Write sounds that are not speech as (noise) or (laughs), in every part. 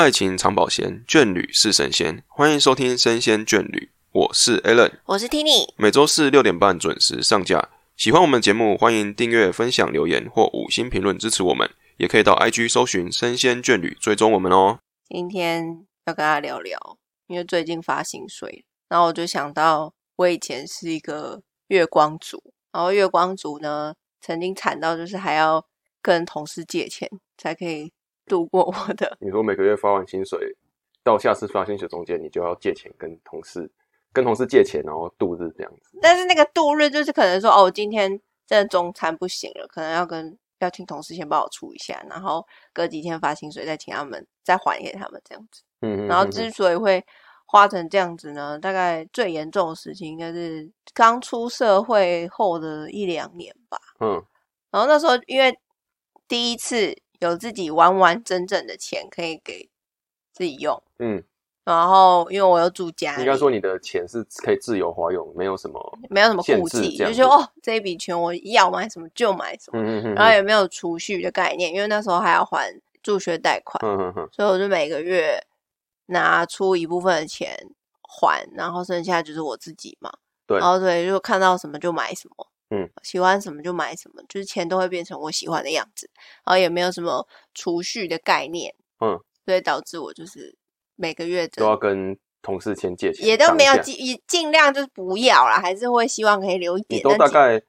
爱情长保鲜，眷侣是神仙。欢迎收听《生鲜眷侣》，我是 Alan，我是 Tini。每周四六点半准时上架。喜欢我们节目，欢迎订阅、分享、留言或五星评论支持我们。也可以到 IG 搜寻“生鲜眷侣”，追踪我们哦。今天要跟大家聊聊，因为最近发薪水，然后我就想到我以前是一个月光族，然后月光族呢，曾经惨到就是还要跟同事借钱才可以度过我的。你说每个月发完薪水，到下次发薪水中间，你就要借钱跟同事跟同事借钱，然后度日这样子。但是那个度日就是可能说，哦，今天真的中餐不行了，可能要跟要请同事先帮我出一下，然后隔几天发薪水再请他们再还给他们这样子。嗯，然后之所以会花成这样子呢，大概最严重的事情应该是刚出社会后的一两年吧。嗯，然后那时候因为第一次有自己完完整整的钱可以给自己用，嗯，然后因为我有住家里，应该说你的钱是可以自由花用，没有什么没有什么顾忌，就说哦这一笔钱我要买什么就买什么，嗯嗯嗯，然后也没有储蓄的概念，因为那时候还要还助学贷款，嗯嗯嗯所以我就每个月拿出一部分的钱还，然后剩下就是我自己嘛。对。然后对，就看到什么就买什么，嗯，喜欢什么就买什么，就是钱都会变成我喜欢的样子，然后也没有什么储蓄的概念，嗯，所以导致我就是每个月都要跟同事先借钱，也都没有尽也尽量就是不要啦，还是会希望可以留一点。但其都大概，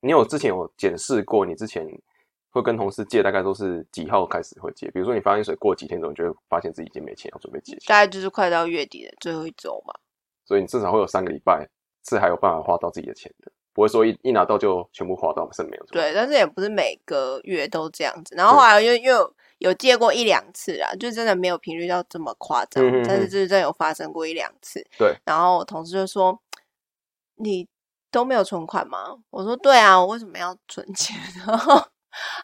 你有之前有检视过，你之前会跟同事借，大概都是几号开始会借？比如说你发薪水过几天之后，你就会发现自己已经没钱，要准备借钱，大概就是快到月底的最后一周嘛。所以你至少会有三个礼拜是还有办法花到自己的钱的，不会说一一拿到就全部花到剩没有。对，但是也不是每个月都这样子。然后后来又又有有借过一两次啦，就真的没有频率到这么夸张，但是就是真的有发生过一两次。对，然后我同事就说：“你都没有存款吗？”我说：“对啊，我为什么要存钱？” (laughs) 然后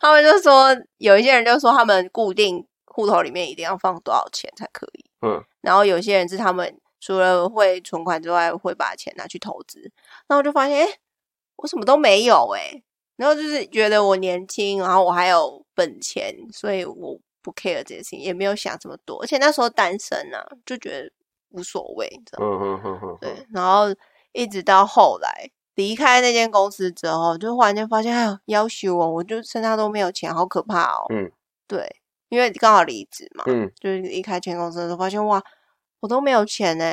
他们就说，有一些人就说他们固定户头里面一定要放多少钱才可以。嗯，然后有些人是他们除了会存款之外，会把钱拿去投资。然后我就发现，哎，我什么都没有哎、然后就是觉得我年轻，然后我还有本钱，所以我不 care 这些事情，也没有想这么多。而且那时候单身啊，就觉得无所谓，你知道吗？嗯嗯嗯嗯，对，然后一直到后来离开那间公司之后，就忽然间发现，哎呦，要求我，我就身上都没有钱，好可怕哦。嗯，对，因为刚好离职嘛，嗯，就是离开前公司的时候，发现哇，我都没有钱呢，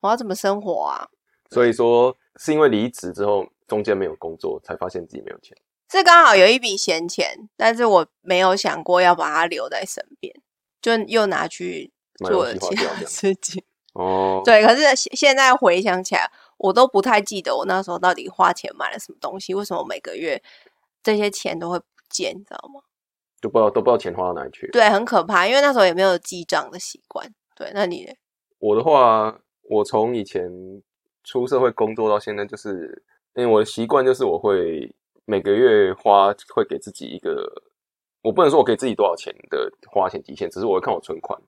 我要怎么生活啊？所以说是因为离职之后中间没有工作，才发现自己没有钱。是刚好有一笔闲钱，但是我没有想过要把它留在身边，就又拿去做了其他事情。(laughs) 哦，，对，可是现现在回想起来，我都不太记得我那时候到底花钱买了什么东西，为什么每个月这些钱都会不见，你知道吗？都不知道都不知道钱花到哪里去了。对，很可怕，因为那时候也没有记账的习惯。对，那你呢我的话，我从以前出社会工作到现在，就是因为我的习惯就是我会每个月花，会给自己一个，我不能说我给自己多少钱的花钱极限，只是我会看我存款，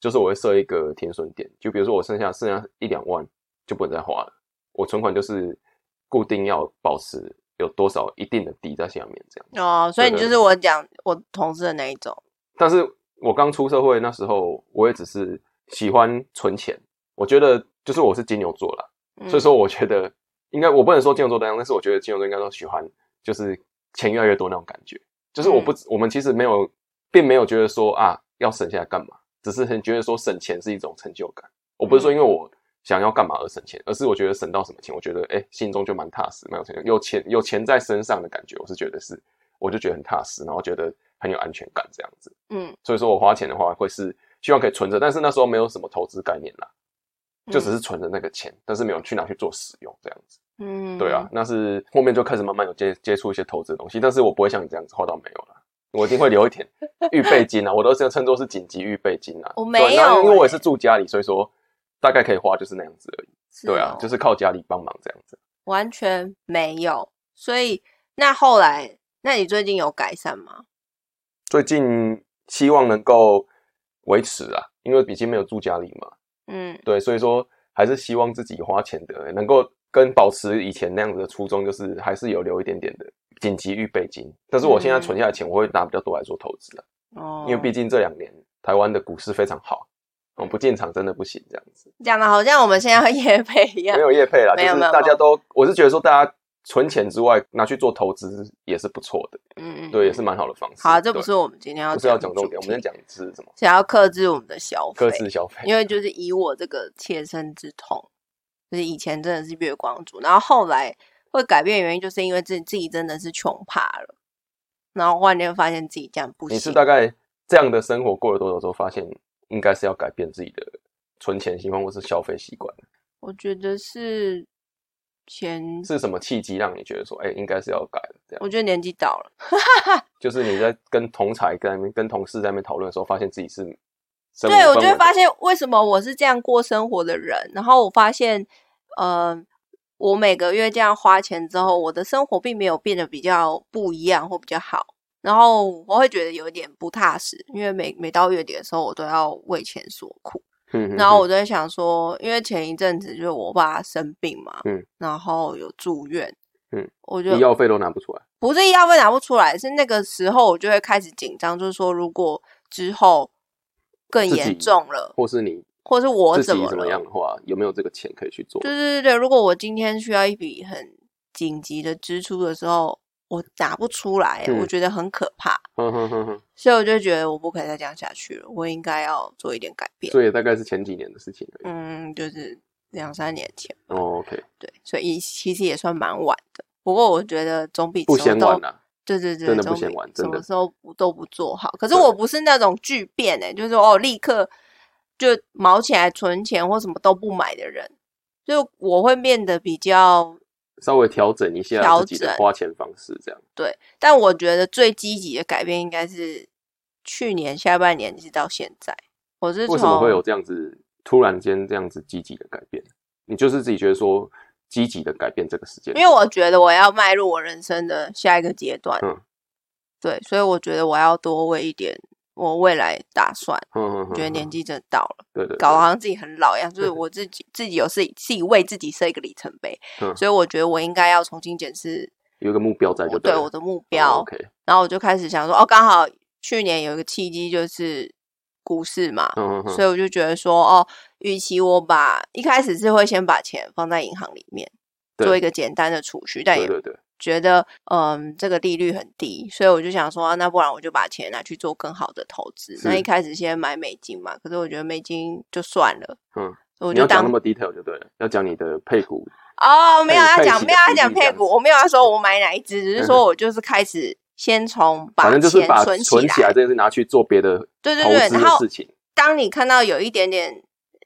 就是我会设一个停损点，就比如说我剩下剩下一两万就不能再花了，我存款就是固定要保持有多少一定的底在下面这样。哦，所以你就是我讲我同事的那一种。但是我刚出社会那时候，我也只是喜欢存钱。我觉得就是我是金牛座啦，嗯所以说我觉得应该我不能说金牛座单样，但是我觉得金牛座应该都喜欢就是钱越来越多那种感觉。就是我不，我们其实没有，并没有觉得说啊要省下来干嘛，只是很觉得说省钱是一种成就感。我不是说因为我想要干嘛而省钱，而是我觉得省到什么钱，我觉得哎、心中就蛮踏实，蛮有成就，有钱有钱在身上的感觉，我是觉得是，我就觉得很踏实，然后觉得很有安全感这样子。嗯，所以说我花钱的话，会是希望可以存着，但是那时候没有什么投资概念啦，就只是存着那个钱，但是没有去拿去做使用这样子。嗯，对啊，，那是后面就开始慢慢有接接触一些投资的东西，但是我不会像你这样子花到没有了，我一定会留一点预备金啊，我都是称作是紧急预备金啊。我没有欸因为我也是住家里，所以说大概可以花就是那样子而已。是对啊哦，就是靠家里帮忙这样子。完全没有。所以那后来，那你最近有改善吗？最近希望能够维持啊，因为毕竟没有住家里嘛，嗯对，所以说还是希望自己花钱的能够跟保持以前那样子的初衷，就是还是有留一点点的紧急预备金。但是我现在存下来的钱，我会拿比较多来做投资啊，哦，因为毕竟这两年台湾的股市非常好，我，不进场真的不行，这样子。讲的好像我们现在要夜配一样没。有夜配啦，就是大家都，我是觉得说大家存钱之外拿去做投资也是不错的，嗯嗯，对，也是蛮好的方式。好，这不是我们今天要不是要讲重点，我们先讲是什么？想要克制我们的消费，克制消费。因为就是以我这个切身之痛，就是以前真的是月光族，然后后来会改变原因，就是因为自己自己真的是穷怕了，然后忽然间发现自己这样不行你是。大概这样的生活过了多久之后，发现应该是要改变自己的存钱习惯或是消费习惯？我觉得是前，是什么契机让你觉得说，哎、应该是要改了？这样我觉得年纪到了，(laughs) 就是你在跟同才、跟跟同事在那边讨论的时候，发现自己是对我就会发现为什么我是这样过生活的人，然后我发现，呃，我每个月这样花钱之后，我的生活并没有变得比较不一样或比较好，然后我会觉得有点不踏实，因为每每到月底的时候，我都要为钱所苦，嗯然后我就在想说，因为前一阵子就是我爸生病嘛，嗯，然后有住院，嗯，我就医药费都拿不出来，不是医药费拿不出来，是那个时候我就会开始紧张，就是说如果之后更严重了，或是你或是我怎么怎么？样的话，有没有这个钱可以去做？对对对对，如果我今天需要一笔很紧急的支出的时候，我打不出来，嗯我觉得很可怕，哼哼哼哼，所以我就觉得我不可以再这样下去了，我应该要做一点改变。所以大概是前几年的事情而已。嗯，就是两三年前，哦，OK，对，所以其实也算蛮晚的。不过我觉得总比不嫌晚啦。对对对，真的不嫌晚什么时候不都不做好。可是我不是那种巨变哎、就是哦，立刻就毛起来存钱或什么都不买的人，就我会变得比较稍微调整一下调自己的花钱方式，这样。对。但我觉得最积极的改变应该是去年下半年一直到现在，我是为什么会有这样子突然间这样子积极的改变？你就是自己觉得说积极的改变这个时间，因为我觉得我要迈入我人生的下一个阶段，嗯对，所以我觉得我要多为一点我未来打算。嗯嗯，觉得年纪纪真的到了。对对，搞得好像自己很老一样，就是我自己自己有自己自己为自己设一个里程碑，嗯所以我觉得我应该要重新检视有一个目标在就对我的目标，哦 OK，然后我就开始想说，哦，刚好去年有一个契机就是股市嘛，嗯嗯所以我就觉得说，哦，与其我把一开始是会先把钱放在银行里面做一个简单的储蓄，但也对对对，觉得嗯这个利率很低，所以我就想说，啊那不然我就把钱拿去做更好的投资。那一开始先买美金嘛，可是我觉得美金就算了，嗯，我就当你要讲那么 detail 就对了，要讲你的配股，哦，没有要讲，没有要讲配股，我没有要说我买哪一只，只是说我就是开始先从把反正就存存起来这件事拿去做别的对对对然后事情。当你看到有一点点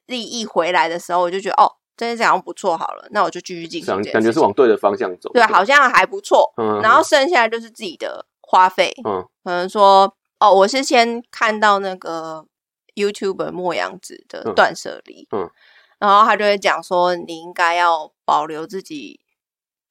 利益回来的时候，我就觉得哦，这件事好像不错，好了，那我就继续进行。感觉是往对的方向走。对，好像还不错。嗯，然后剩下就是自己的花费，嗯可能说哦，我是先看到那个 YouTube 莫阳子的嗯断舍离，嗯然后他就会讲说，你应该要保留自己，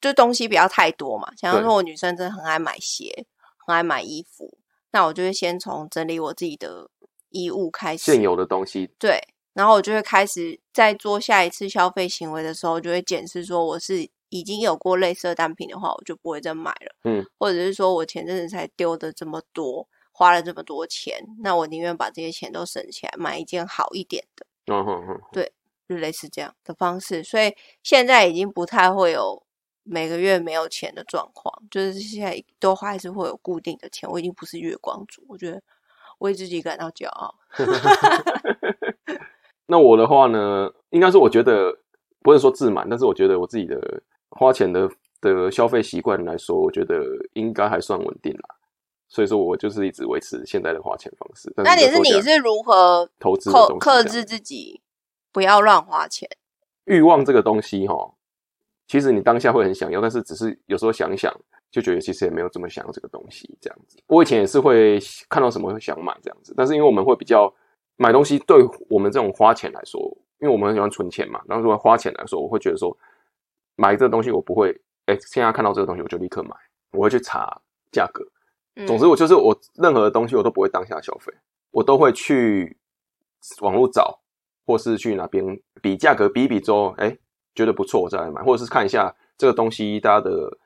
就东西不要太多嘛。假如对说我女生真的很爱买鞋，很爱买衣服，那我就会先从整理我自己的衣物开始，现有的东西，对，然后我就会开始在做下一次消费行为的时候，就会检视说我是已经有过类似的单品的话，我就不会再买了。嗯，或者是说我前阵子才丢的这么多，花了这么多钱，那我宁愿把这些钱都省起来，买一件好一点的，嗯哼哼，就类似这样的方式。所以现在已经不太会有每个月没有钱的状况，就是现在都还是会有固定的钱。我已经不是月光族，我觉得为自己感到骄傲。(laughs) 那我的话呢，应该是我觉得不是说自满，但是我觉得我自己的花钱的的消费习惯来说，我觉得应该还算稳定啦。所以说我就是一直维持现在的花钱方式。那你是你是如何投资的克制自己，不要乱花钱？欲望这个东西哈，其实你当下会很想要，但是只是有时候想一想，就觉得其实也没有这么想要这个东西这样子。我以前也是会看到什么会想买这样子，但是因为我们会比较买东西，对我们这种花钱来说，因为我们很喜欢存钱嘛，然后如果花钱来说，我会觉得说买这个东西我不会，哎、现在看到这个东西我就立刻买，我会去查价格。嗯总之，我就是我任何的东西我都不会当下消费，我都会去网络找，或是去哪边比价格比一比之后，哎、觉得不错我再来买，或者是看一下这个东西大家的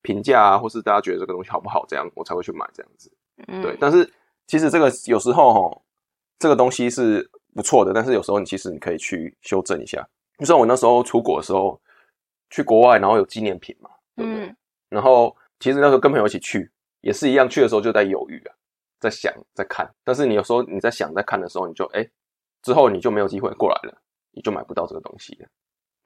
评价啊，或是大家觉得这个东西好不好，这样我才会去买这样子。嗯对，但是其实这个有时候哈，这个东西是不错的，但是有时候你其实你可以去修正一下。就像我那时候出国的时候，去国外然后有纪念品嘛，对不对？嗯然后其实那时候跟朋友一起去，也是一样，去的时候就在犹豫啊，在想，在看。但是你有时候你在想、在看的时候，你就哎，之后你就没有机会过来了，你就买不到这个东西了。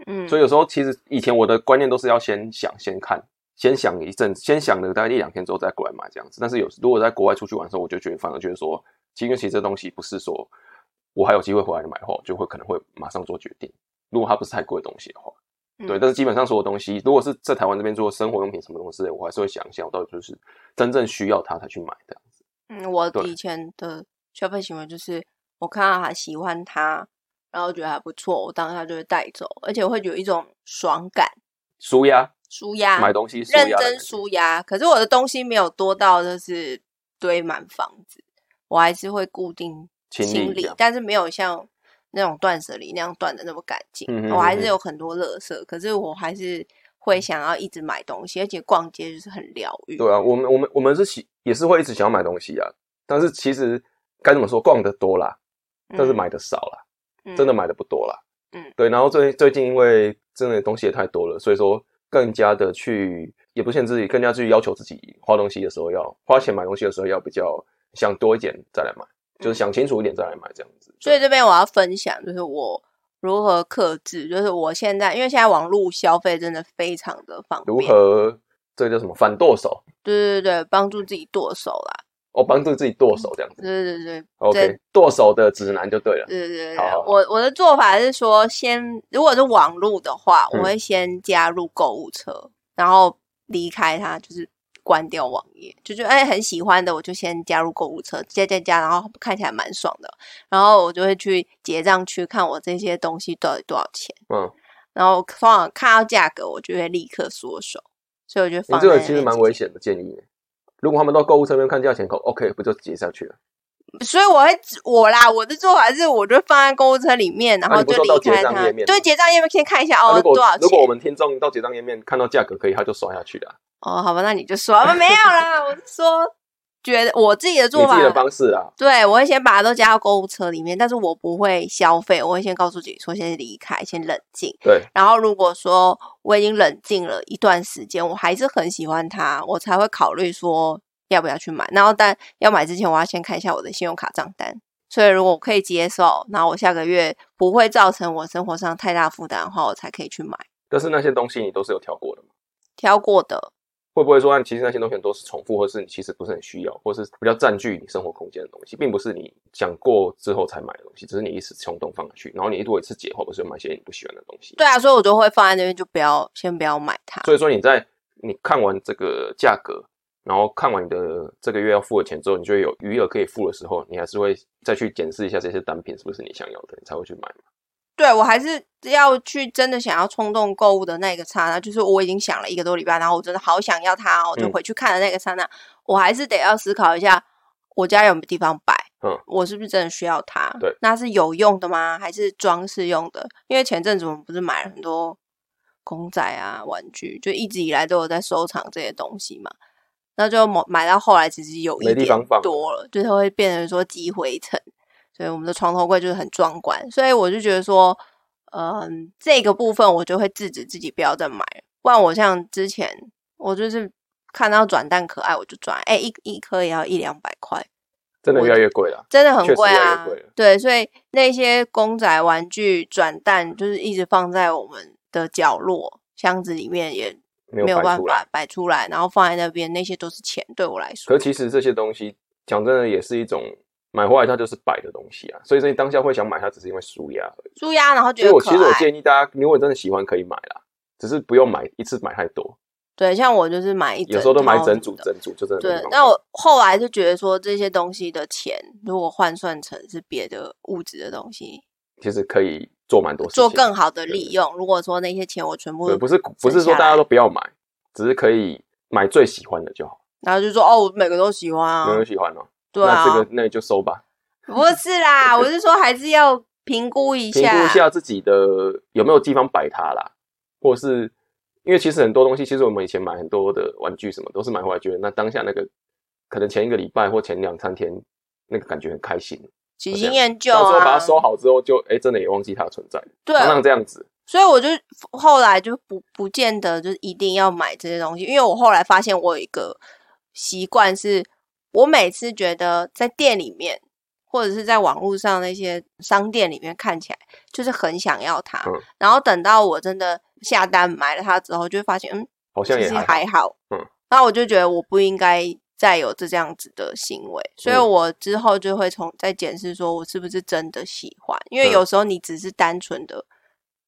嗯，所以有时候其实以前我的观念都是要先想、先看、先想一阵，先想了大概一两天之后再过来买这样子。但是有如果在国外出去玩的时候，我就觉得反而觉得说，因为其实这东西不是说我还有机会回来买的话，我就会可能会马上做决定。如果它不是太贵的东西的话，嗯对。但是基本上所有东西，如果是在台湾这边做生活用品什么东西之类，我还是会想一下，我到底就是真正需要它才去买这样子。嗯，我以前的消费行为就是，我看到他喜欢它，然后觉得还不错，我当下就会带走，而且会有一种爽感、舒压，舒压，买东西舒认真舒压。可是我的东西没有多到就是堆满房子，我还是会固定清清理但是没有像那种断舍离那样断的那么干净。嗯哼我还是有很多垃圾，可是我还是会想要一直买东西，而且逛街就是很疗愈。对啊，我们我们我们是喜也是会一直想要买东西啊，但是其实该怎么说，逛的多啦，但是嗯买的少啦，嗯真的买的不多啦。嗯对。然后最最近因为真的东西也太多了，所以说更加的去也不限制自己，更加去要求自己花东西的时候要花钱买东西的时候要比较想多一点再来买，就是想清楚一点再来买这样子。嗯所以这边我要分享，就是我如何克制，就是我现在因为现在网络消费真的非常的方便如，何这个叫什么反剁手？对对对，帮助自己剁手啦，哦，帮助自己剁手这样子。对对对。OK，剁手的指南就对了。对对对，好好好我我的做法是说，先如果是网络的话，嗯我会先加入购物车，然后离开它，就是关掉网页，就觉得哎很喜欢的，我就先加入购物车，加加加，然后看起来蛮爽的，然后我就会去结账区看我这些东西到底多少钱，嗯，然后通常看到价格，我就会立刻缩手，所以我就你放这个其实蛮危险的建议。如果他们到购物车那边看价钱口，OK，不就结下去了？所以我会我啦，我的做法是，我就放在购物车里面，然啊后就离开它。账页面吗对，结账页面先看一下哦，啊多少钱？如果我们听众到结账页面看到价格可以，他就刷下去了啊。哦，好吧，那你就说，啊没有啦，我是说，觉得我自己的你做法，自己的方式啊，对我会先把它都加到购物车里面，但是我不会消费，我会先告诉自己说先离开，先冷静。对，然后如果说我已经冷静了一段时间，我还是很喜欢它，我才会考虑说要不要去买。然后但要买之前，我要先看一下我的信用卡账单。所以如果我可以接受，然后我下个月不会造成我生活上太大负担的话，我才可以去买。但是那些东西你都是有挑过的嘛？挑过的，会不会说，其实那些东西都是重复，或是你其实不是很需要，或是比较占据你生活空间的东西，并不是你想过之后才买的东西，只是你一时冲动放下去，然后你如果一次解后，不是买些你不喜欢的东西。对啊，所以我就会放在那边，就不要先不要买它。所以说你在你看完这个价格，然后看完你的这个月要付的钱之后，你就有余额可以付的时候，你还是会再去检视一下这些单品是不是你想要的，你才会去买嘛。对我还是要去真的想要冲动购物的那个刹那，就是我已经想了一个多礼拜，然后我真的好想要它哦，我就嗯回去看的那个刹那，我还是得要思考一下，我家有没有地方摆，嗯，我是不是真的需要它？对，那是有用的吗？还是装饰用的？因为前阵子我们不是买了很多公仔啊、玩具，就一直以来都有在收藏这些东西嘛。那就买买到后来，其实有一点多了，就是会变成说积灰尘。所以我们的床头柜就是很壮观，所以我就觉得说，嗯，这个部分我就会制止自己不要再买了，不然我像之前我就是看到转蛋可爱我就转，哎、一一颗也要一两百块，真的我越来越贵了。真的很贵啊。对，所以那些公仔玩具转蛋就是一直放在我们的角落箱子里面，也没没有。办法摆出来，然后放在那边，那些都是钱对我来说。可其实这些东西讲真的也是一种买回来它就是摆的东西啊，所以说你当下会想买它，只是因为舒压而已。舒压，然后觉所以我得。其实我建议大家，如果真的喜欢可以买啦，只是不用买一次买太多，对，像我就是买一整有时候都买整组整组就真的对但我后来就觉得说，这些东西的钱如果换算成是别的物质的东西，其实可以做蛮多事情，做更好的利用。如果说那些钱我全部对，不是不是说大家都不要买，只是可以买最喜欢的就好，然后就说哦，我每个都喜欢啊。每个都喜欢哦，对啊，那这个那你就收吧，不是啦，(laughs) 我是说还是要评估一下。评下，估一下自己的有没有地方摆它啦，或是因为其实很多东西，其实我们以前买很多的玩具什么，都是买回来觉得那当下那个可能前一个礼拜或前两三天那个感觉很开心，喜新厌旧到时候把啊它，收好之后就，哎真的也忘记它的存在，对，常常这样子。所以我就后来就不不见得就是一定要买这些东西，因为我后来发现我有一个习惯是，我每次觉得在店里面或者是在网络上那些商店里面看起来就是很想要它，嗯。然后等到我真的下单买了它之后，就会发现嗯，好像也还好还好，嗯，然后我就觉得我不应该再有这这样子的行为，所以嗯。我之后就会从再检视说我是不是真的喜欢，因为嗯。有时候你只是单纯的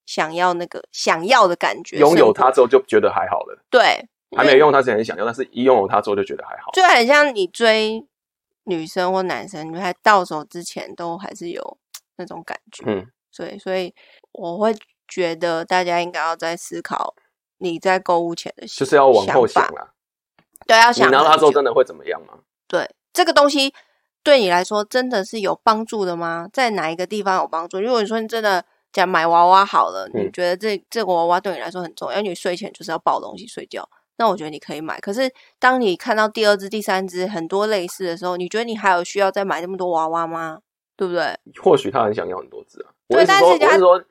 想要那个想要的感觉，拥有它之后就觉得还好了，对，还没用它之前很想要，但是一拥有它之后就觉得还好。就很像你追女生或男生，你还到手之前都还是有那种感觉，嗯，所以所以我会觉得大家应该要在思考你在购物前的就是要往后想想法啦。对，要你想拿到它之后真的会怎么样吗？对这个东西对你来说真的是有帮助的吗？在哪一个地方有帮助？如果你说你真的讲买娃娃好了，你嗯觉得这这个娃娃对你来说很重要，因为你睡前就是要抱东西睡觉，那我觉得你可以买。可是当你看到第二只、第三只很多类似的时候，你觉得你还有需要再买那么多娃娃吗？对不对？或许他很想要很多只啊。我是他我是说，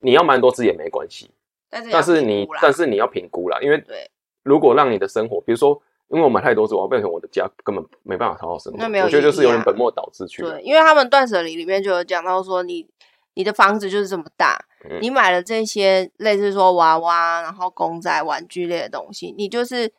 你要蛮多只也没关系，但是但是你但是是你要评估啦，因为如果让你的生活，比如说，因为我买太多只，我变成我的家根本没办法好好生活，那没有我觉得就是有点本末倒置去了对，。因为他们断舍离里面就有讲到说你。你的房子就是这么大，嗯你买了这些类似说娃娃，然后公仔、玩具类的东西，你就是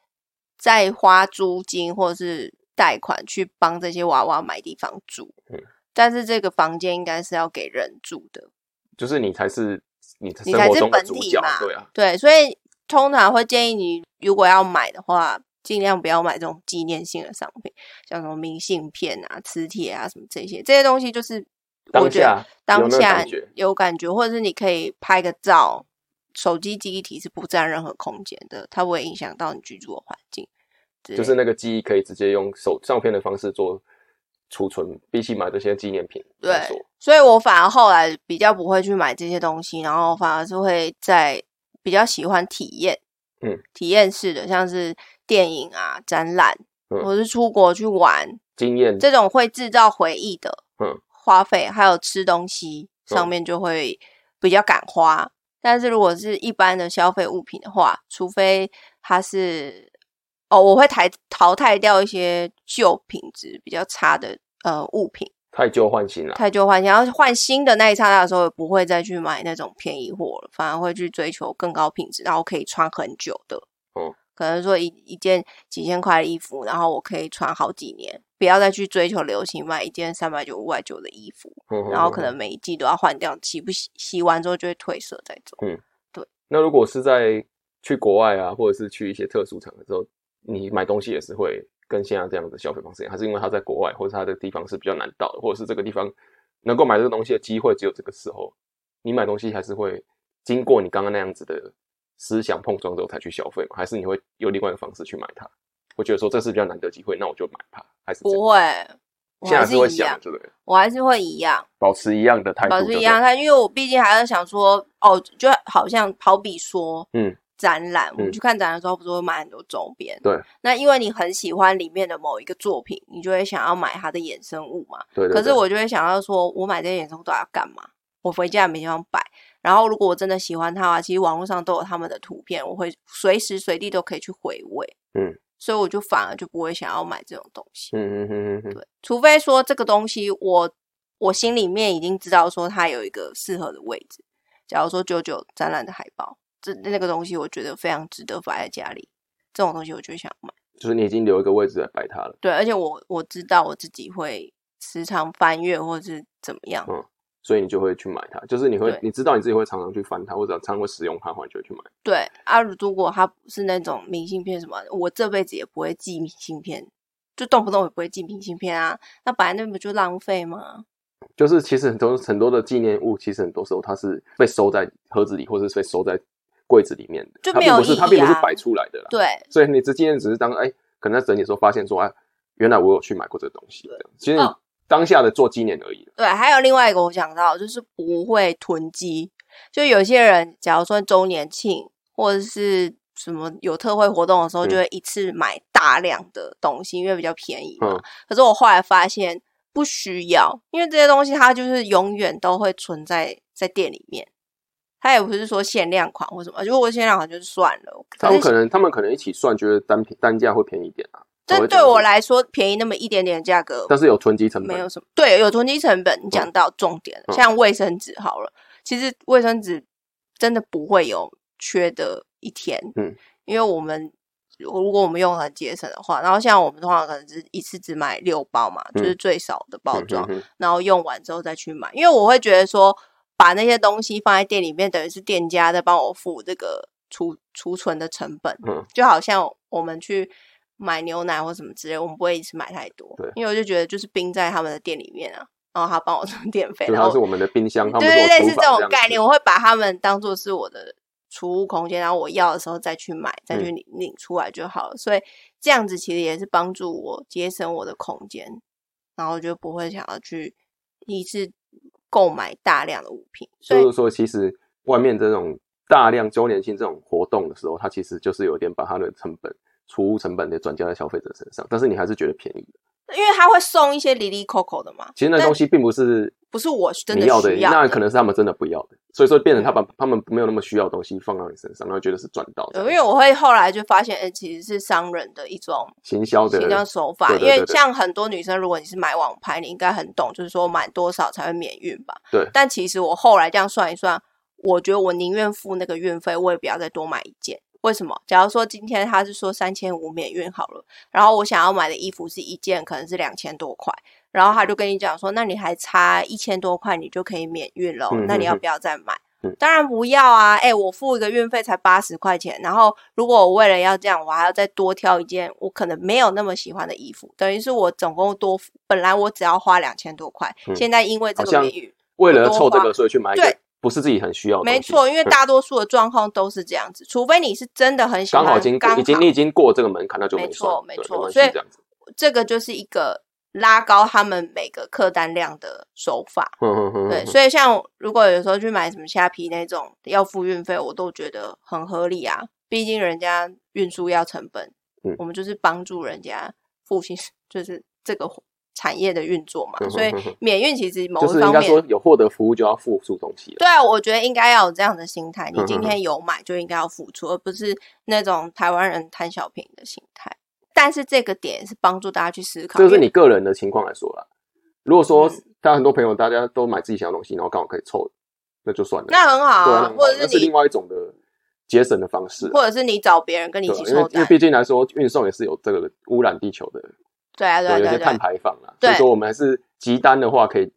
在花租金或者是贷款去帮这些娃娃买地方住。嗯但是这个房间应该是要给人住的，就是你才是你你才是本体嘛，对啊，对，所以通常会建议你，如果要买的话，尽量不要买这种纪念性的商品，像什么明信片啊、磁铁啊什么这些，这些东西就是我当觉得下当下有感觉，或者是你可以拍个照，手机记忆体是不占任何空间的，它不会影响到你居住的环境。就是那个记忆可以直接用手照片的方式做储存，比起买这些纪念品对，，所以我反而后来比较不会去买这些东西，然后反而是会在比较喜欢体验，嗯，体验式的，像是电影啊、展览，嗯。或是出国去玩，经验这种会制造回忆的，嗯，花费还有吃东西上嗯面就会比较敢花。但是如果是一般的消费物品的话，除非它是哦，我会淘淘汰掉一些旧品质比较差的呃物品，太旧换新了。太旧换新，然后换新的那一刹那的时候，也不会再去买那种便宜货了，反而会去追求更高品质，然后可以穿很久的。嗯，可能说一一件几千块的衣服，然后我可以穿好几年，不要再去追求流行买一件三百九、五百九的衣服，(laughs) 嗯然后可能每一季都要换掉，洗不洗洗完之后就会褪色再走。嗯，对那如果是在去国外啊，或者是去一些特殊场合之后，你买东西也是会跟现在这样的消费方式一样，还是因为他在国外，或者他的地方是比较难到的，或者是这个地方能够买这个东西的机会只有这个时候，你买东西还是会经过你刚刚那样子的思想碰撞之后才去消费吗？还是你会有另外一个方式去买它？会觉得说这是比较难得机会，那我就买它，还是不会，现在还是会想的，对不对？我还是会一样。保持一样的态度，保持一样，看，因为我毕竟还是想说，哦，就好像好比说，嗯，展览，我们嗯去看展览的时候，不是会买很多周边？对，那因为你很喜欢里面的某一个作品，你就会想要买它的衍生物嘛。对对对。可是我就会想要说，我买这些衍生物都要干嘛？我回家也没地方摆。然后如果我真的喜欢它的话，其实网络上都有他们的图片，我会随时随地都可以去回味。嗯，所以我就反而就不会想要买这种东西。嗯嗯嗯嗯嗯，对，除非说这个东西我我心里面已经知道说它有一个适合的位置。假如说九九展览的海报，这那个东西我觉得非常值得摆在家里，这种东西我就想买。就是你已经留一个位置来摆它了。对，而且我我知道我自己会时常翻阅或者是怎么样。嗯所以你就会去买它，就是你会你知道你自己会常常去翻它，或者常常会使用它的话，你就会去买。对啊，如果它不是那种明信片什么，我这辈子也不会寄明信片，就动不动也不会寄明信片啊。那本来那不就浪费吗？就是其实很多很多的纪念物，其实很多时候它是被收在盒子里，或者是被收在柜子里面的，就没有并不是它并不是摆出来的啦。对，所以你这纪念只是当哎，可能在整理的时候发现说，哎，原来我有去买过这个东西。其实哦当下的做纪念而已。对，还有另外一个我想到，就是不会囤积。就有些人，假如说周年庆或者是什么有特惠活动的时候，嗯就会一次买大量的东西，因为比较便宜嘛。嗯可是我后来发现，不需要，因为这些东西它就是永远都会存在在店里面。它也不是说限量款或什么，如果限量款就算了。他们可能他们可能一起算，觉得单品单价会便宜一点啊。这对我来说便宜那么一点点的价格，但是有囤积成本，没有什么。对，有囤积成本。你讲到重点，像卫生纸好了，其实卫生纸真的不会有缺的一天。嗯，因为我们如果我们用很节省的话，然后像我们的话，可能是一次只买六包嘛，就是最少的包装，然后用完之后再去买。因为我会觉得说，把那些东西放在店里面，等于是店家在帮我付这个储储存的成本。嗯，就好像我们去。买牛奶或什么之类，我们不会一次买太多，对，因为我就觉得就是冰在他们的店里面啊，然后他帮我充电费，然后是我们的冰箱，对对对，是这种概念，我会把他们当做是我的储物空间，然后我要的时候再去买，再去领领出来就好了。所以这样子其实也是帮助我节省我的空间，然后就不会想要去一次购买大量的物品。所以说，其实外面这种大量周年庆这种活动的时候，它其实就是有点把它的成本。储物成本得转嫁在消费者身上，但是你还是觉得便宜的，因为他会送一些 Lily Coco 的嘛。其实那东西并不是不是我真的要的，那可能是他们真的不要的，所以说变成他把他们没有那么需要的东西放到你身上，然后觉得是赚到。因为我会后来就发现，哎，其实是商人的一种行销的行销手法。因为像很多女生，如果你是买网拍，你应该很懂，就是说买多少才会免运吧？对。但其实我后来这样算一算，我觉得我宁愿付那个运费，我也不要再多买一件。为什么？假如说今天他是说三千五免运好了，然后我想要买的衣服是一件可能是两千多块，然后他就跟你讲说，那你还差一千多块，你就可以免运了，那你要不要再买？当然不要啊！哎，我付一个运费才八十块钱，然后如果我为了要这样，我还要再多挑一件我可能没有那么喜欢的衣服，等于是我总共多本来我只要花两千多块，现在因为这个免运，为了凑这个所以去买对。不是自己很需要的，没错，因为大多数的状况都是这样子，除非你是真的很喜欢，刚好已经已经你已经过这个门槛，那就没错没错。所以这样子，这个就是一个拉高他们每个客单量的手法。对，所以像如果有时候去买什么虾皮那种要付运费，我都觉得很合理啊，毕竟人家运输要成本，我们就是帮助人家付清，(laughs) 就是这个。产业的运作嘛，所以免运其实某一方面说有获得服务就要付出东西。对啊，我觉得应该要有这样的心态，你今天有买就应该要付出，而不是那种台湾人贪小便宜的心态。但是这个点是帮助大家去思考，就是你个人的情况来说啦。如果说大家很多朋友大家都买自己想要东西，然后刚好可以凑，那就算了，那很好啊。或者是你另外一种的节省的方式，或者是你找别人跟你一起凑因为毕竟来说运送也是有这个污染地球的。对啊，对，有些碳排放啊，所以说我们还是集单的话，可以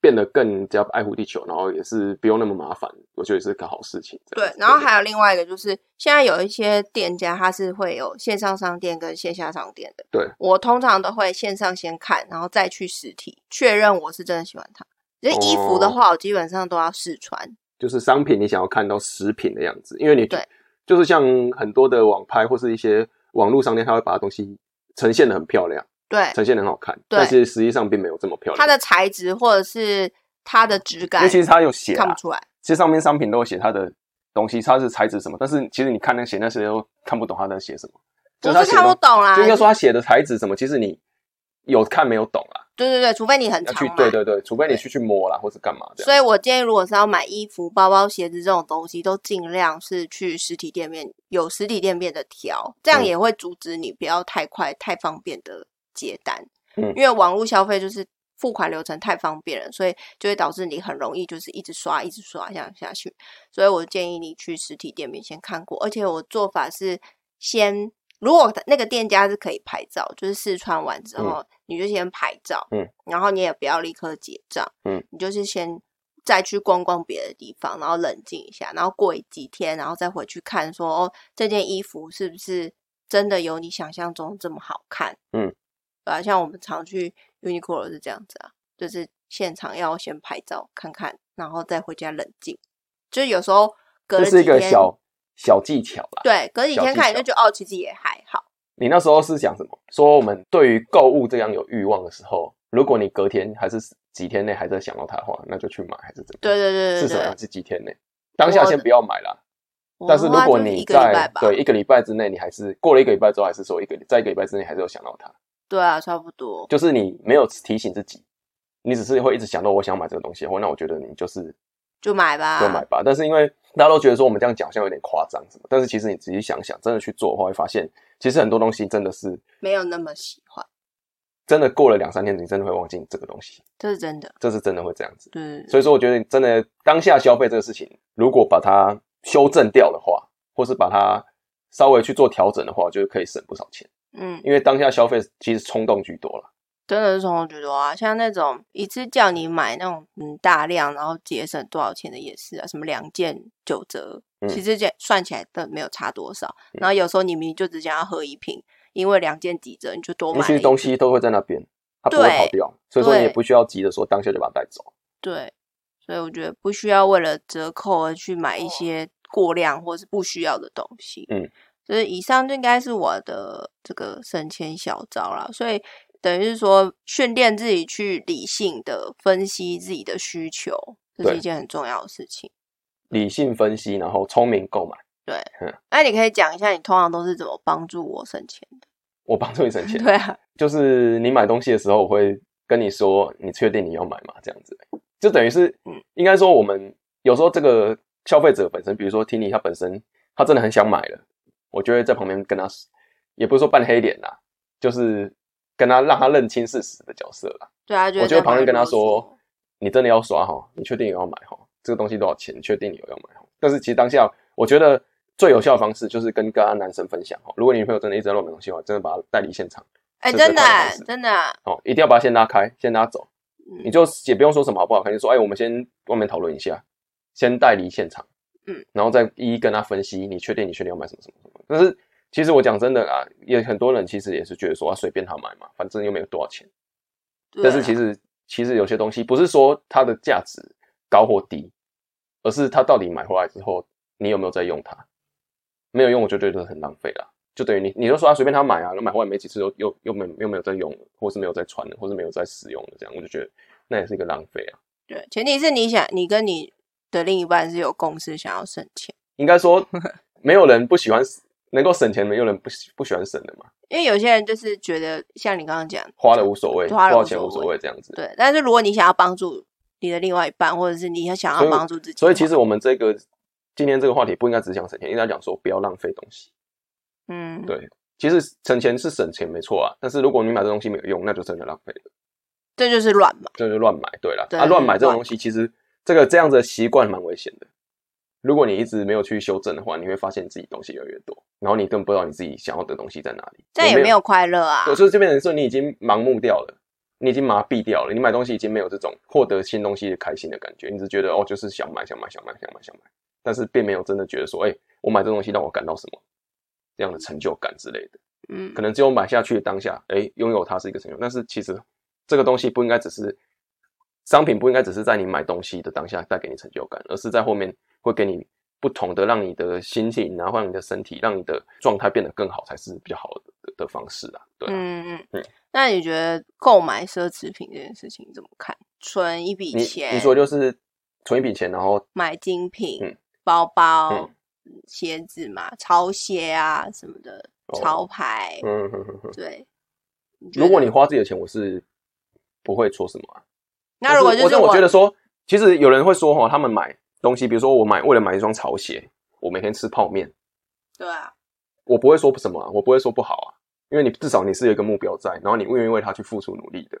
变得更加爱护地球，然后也是不用那么麻烦，我觉得是个好事情。对，然后还有另外一个就是，现在有一些店家他是会有线上商店跟线下商店的。对，我通常都会线上先看，然后再去实体确认我是真的喜欢它。这衣服的话，我基本上都要试穿。就是商品你想要看到实品的样子，因为你对，就是像很多的网拍或是一些网络商店，他会把东西呈现的很漂亮。对，呈现很好看，但是实际上并没有这么漂亮。它的材质或者是它的质感，因为其实它有写，看不出来。其实上面商品都有写它的东西，它是材质什么，但是其实你看那写那些都看不懂它在写什么。不是看不懂啦，就应该说他写的材质什么，其实你有看没有懂啦？对对对，除非你很常去，对对对，除非你去去摸啦，或者干嘛所以我建议，如果是要买衣服、包包、鞋子这种东西，都尽量是去实体店面，有实体店面的挑，这样也会阻止你不要太快、太方便的接单。因为网络消费就是付款流程太方便了，所以就会导致你很容易就是一直刷、一直刷这样下去。所以我建议你去实体店面先看过，而且我做法是先，如果那个店家是可以拍照，就是试穿完之后你就先拍照，嗯，然后你也不要立刻结账，嗯，你就是先再去逛逛别的地方，然后冷静一下，然后过几天，然后再回去看说哦，这件衣服是不是真的有你想象中这么好看，嗯。啊，像我们常去 Uniqlo 是这样子啊，就是现场要先拍照看看，然后再回家冷静。就是有时候隔是一个小小技巧啦。对，隔几天看你就觉得哦，其实也还好。你那时候是想什么？说我们对于购物这样有欲望的时候，如果你隔天还是几天内还在想到它的话，那就去买还是怎么？对对对对，至少是几天内，当下先不要买啦。但是如果你在对一个礼拜之内，你还是过了一个礼拜之后，还是说一个在一个礼拜之内还是有想到它。对啊，差不多。就是你没有提醒自己，你只是会一直想到我想买这个东西的话，那我觉得你就是就买吧，就买吧。但是因为大家都觉得说我们这样讲好像有点夸张什么，但是其实你仔细想想，真的去做的话，会发现其实很多东西真的是没有那么喜欢，真的过了两三天，你真的会忘记这个东西，这是真的，这是真的会这样子。对，所以说，我觉得真的当下消费这个事情，如果把它修正掉的话，或是把它稍微去做调整的话，就是可以省不少钱。嗯，因为当下消费其实冲动居多了。真的是冲动居多啊！像那种一次叫你买那种嗯大量，然后节省多少钱的也是啊，什么两件九折，嗯其实这算起来都没有差多少。然后有时候你明明就只想要喝一瓶，因为两件几折，你就多买了一瓶。其实东西都会在那边，它不会对跑掉，所以说你也不需要急着说当下就把它带走。对，所以我觉得不需要为了折扣而去买一些过量或是不需要的东西。嗯，就是以上就应该是我的这个省钱小招啦。所以等于是说，训练自己去理性的分析自己的需求，这是一件很重要的事情。理性分析，然后聪明购买。对嗯，那你可以讲一下，你通常都是怎么帮助我省钱的？(laughs) 我帮助你省钱，(laughs) 对啊，就是你买东西的时候，我会跟你说，你确定你要买吗？这样子，就等于是嗯，应该说我们有时候这个消费者本身，比如说听你他本身他真的很想买了，我就会在旁边跟他，也不是说扮黑脸啦，就是跟他让他认清事实的角色啦。对啊，就我就会旁边跟他说，你真的要刷哈？你确定有要买哈？这个东西多少钱？你确定你有要买哈？但是其实当下，我觉得最有效的方式就是跟跟他男生分享哈。如果你女朋友真的一直在乱买东西的话，真的把他带离现场哎、真的真的啊，哦，一定要把他先拉开，先拉走。嗯你就也不用说什么好不好看，就说哎，我们先外面讨论一下，先带离现场，嗯，然后再一一跟他分析，你确定你确定要买什么什么什么？但是其实我讲真的啊，也很多人其实也是觉得说啊，随便他买嘛，反正又没有多少钱。啊但是其实其实有些东西不是说它的价值高或低，而是它到底买回来之后你有没有在用它？没有用，我就觉得很浪费了。就等于你，你就说啊，随便他买啊，那买回来没几次又又又没又没有在用了，或是没有在穿了，或是没有在使用的，这样我就觉得那也是一个浪费啊。对，前提是你想，你跟你的另一半是有共识，想要省钱。应该说，(laughs) 没有人不喜欢能够省钱，没有人不喜不喜欢省的嘛。因为有些人就是觉得，像你刚刚讲，花了无所谓，花了钱无所谓谓这样子。对。但是如果你想要帮助你的另外一半，或者是你想要帮助自己所以其实我们这个今天这个话题不应该只讲省钱，应该讲说不要浪费东西。嗯，对其实省钱是省钱没错啊，但是如果你买这东西没有用，那就真的浪费了，这就是乱买。这就乱买。对了，对啊，乱买这种东西，其实这个这样子的习惯蛮危险的。如果你一直没有去修正的话，你会发现自己东西越来越多，然后你更不知道你自己想要的东西在哪里。没这也没有快乐啊。对，所以这边人说你已经盲目掉了，你已经麻痹掉了，你买东西已经没有这种获得新东西的开心的感觉，你只觉得哦，就是想买想买想买想买想买，但是并没有真的觉得说，哎、我买这东西让我感到什么这样的成就感之类的。嗯可能只有买下去的当下，哎，拥有它是一个成就，但是其实这个东西不应该只是商品，不应该只是在你买东西的当下带给你成就感，而是在后面会给你不同的，让你的心情，然后让你的身体，让你的状态变得更好，才是比较好的的的方式啊。对啊，嗯嗯嗯那你觉得购买奢侈品这件事情怎么看？存一笔你钱，你说就是存一笔钱，然后买精品、嗯包包、嗯鞋子嘛，潮鞋啊什么的，哦潮牌。嗯哼哼哼，对，如果你花自己的钱，我是不会说什么啊。那如果就是但我觉得说，其实有人会说哈，他们买东西，比如说我买为了买一双潮鞋，我每天吃泡面，对啊，我不会说什么啊，我不会说不好啊，因为你至少你是有一个目标在，然后你愿意为他去付出努力的，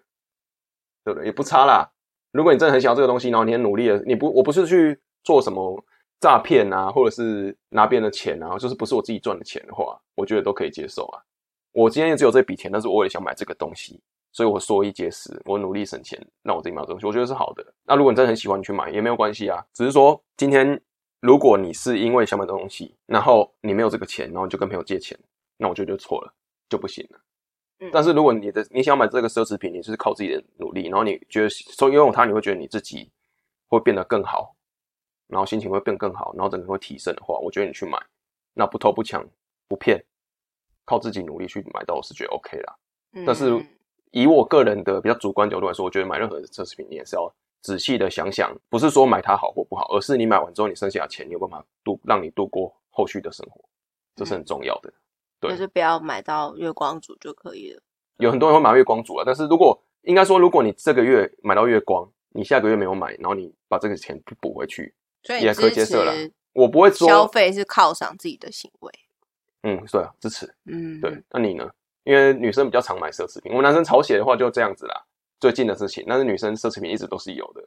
对不对？也不差啦。如果你真的很想要这个东西，然后你很努力的，你不，我不是去做什么诈骗啊，或者是拿别人的钱啊，就是不是我自己赚的钱的话，我觉得都可以接受啊。我今天只有这笔钱，但是我也想买这个东西，所以我缩一节食，我努力省钱，那我自己买这个东西，我觉得是好的。那如果你真的很喜欢，你去买也没有关系啊。只是说今天如果你是因为想买这个东西，然后你没有这个钱，然后你就跟朋友借钱，那我觉得就错了，就不行了。嗯但是如果你的你想买这个奢侈品，你就是靠自己的努力，然后你觉得说拥有它，你会觉得你自己会变得更好，然后心情会变更好，然后整个会提升的话，我觉得你去买，那不偷不抢不骗，靠自己努力去买到，我是觉得 OK 啦。但是嗯以我个人的比较主观角度来说，我觉得买任何的奢侈品，你也是要仔细的想想，不是说买它好或不好，而是你买完之后，你剩下的钱，你有办法度让你度过后续的生活，这是很重要的。对就是不要买到月光族就可以了。有很多人会买月光族啊，但是如果应该说，如果你这个月买到月光，你下个月没有买，然后你把这个钱补回去，所以也可以支接受啦我不会说消费是犒赏自己的行为。嗯，对啊，支持。嗯，对，那你呢？因为女生比较常买奢侈品，我们男生潮鞋的话就这样子啦，最近的事情。但是女生奢侈品一直都是有的，